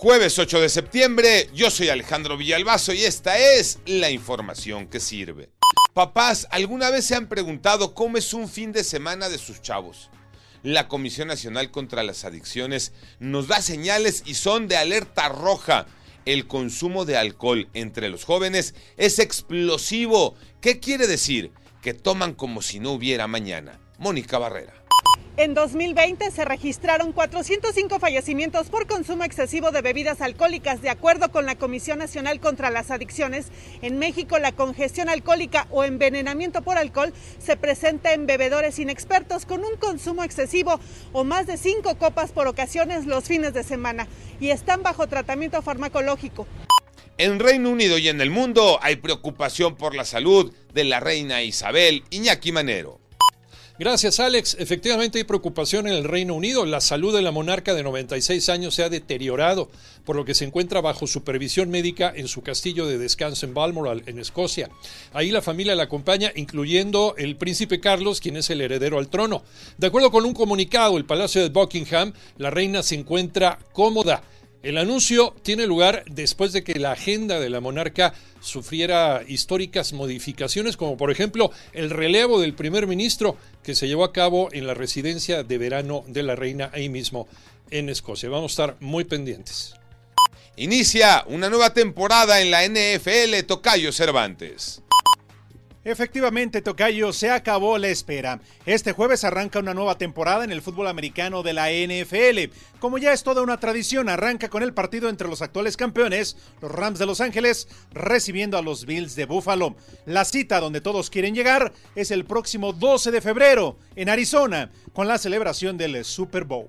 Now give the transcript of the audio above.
Jueves 8 de septiembre, yo soy Alejandro Villalbazo y esta es la información que sirve. Papás, ¿alguna vez se han preguntado cómo es un fin de semana de sus chavos? La Comisión Nacional contra las Adicciones nos da señales y son de alerta roja. El consumo de alcohol entre los jóvenes es explosivo. ¿Qué quiere decir? Que toman como si no hubiera mañana. Mónica Barrera. En 2020 se registraron 405 fallecimientos por consumo excesivo de bebidas alcohólicas. De acuerdo con la Comisión Nacional contra las Adicciones, en México la congestión alcohólica o envenenamiento por alcohol se presenta en bebedores inexpertos con un consumo excesivo o más de 5 copas por ocasiones los fines de semana y están bajo tratamiento farmacológico. En Reino Unido y en el mundo hay preocupación por la salud de la reina Isabel Iñaki Manero. Gracias, Alex. Efectivamente hay preocupación en el Reino Unido. La salud de la monarca de 96 años se ha deteriorado, por lo que se encuentra bajo supervisión médica en su castillo de descanso en Balmoral, en Escocia. Ahí la familia la acompaña, incluyendo el príncipe Carlos, quien es el heredero al trono. De acuerdo con un comunicado, el Palacio de Buckingham, la reina se encuentra cómoda el anuncio tiene lugar después de que la agenda de la monarca sufriera históricas modificaciones, como por ejemplo el relevo del primer ministro que se llevó a cabo en la residencia de verano de la reina ahí mismo en Escocia. Vamos a estar muy pendientes. Inicia una nueva temporada en la NFL Tocayo Cervantes. Efectivamente, Tocayo, se acabó la espera. Este jueves arranca una nueva temporada en el fútbol americano de la NFL. Como ya es toda una tradición, arranca con el partido entre los actuales campeones, los Rams de Los Ángeles, recibiendo a los Bills de Buffalo. La cita donde todos quieren llegar es el próximo 12 de febrero, en Arizona, con la celebración del Super Bowl.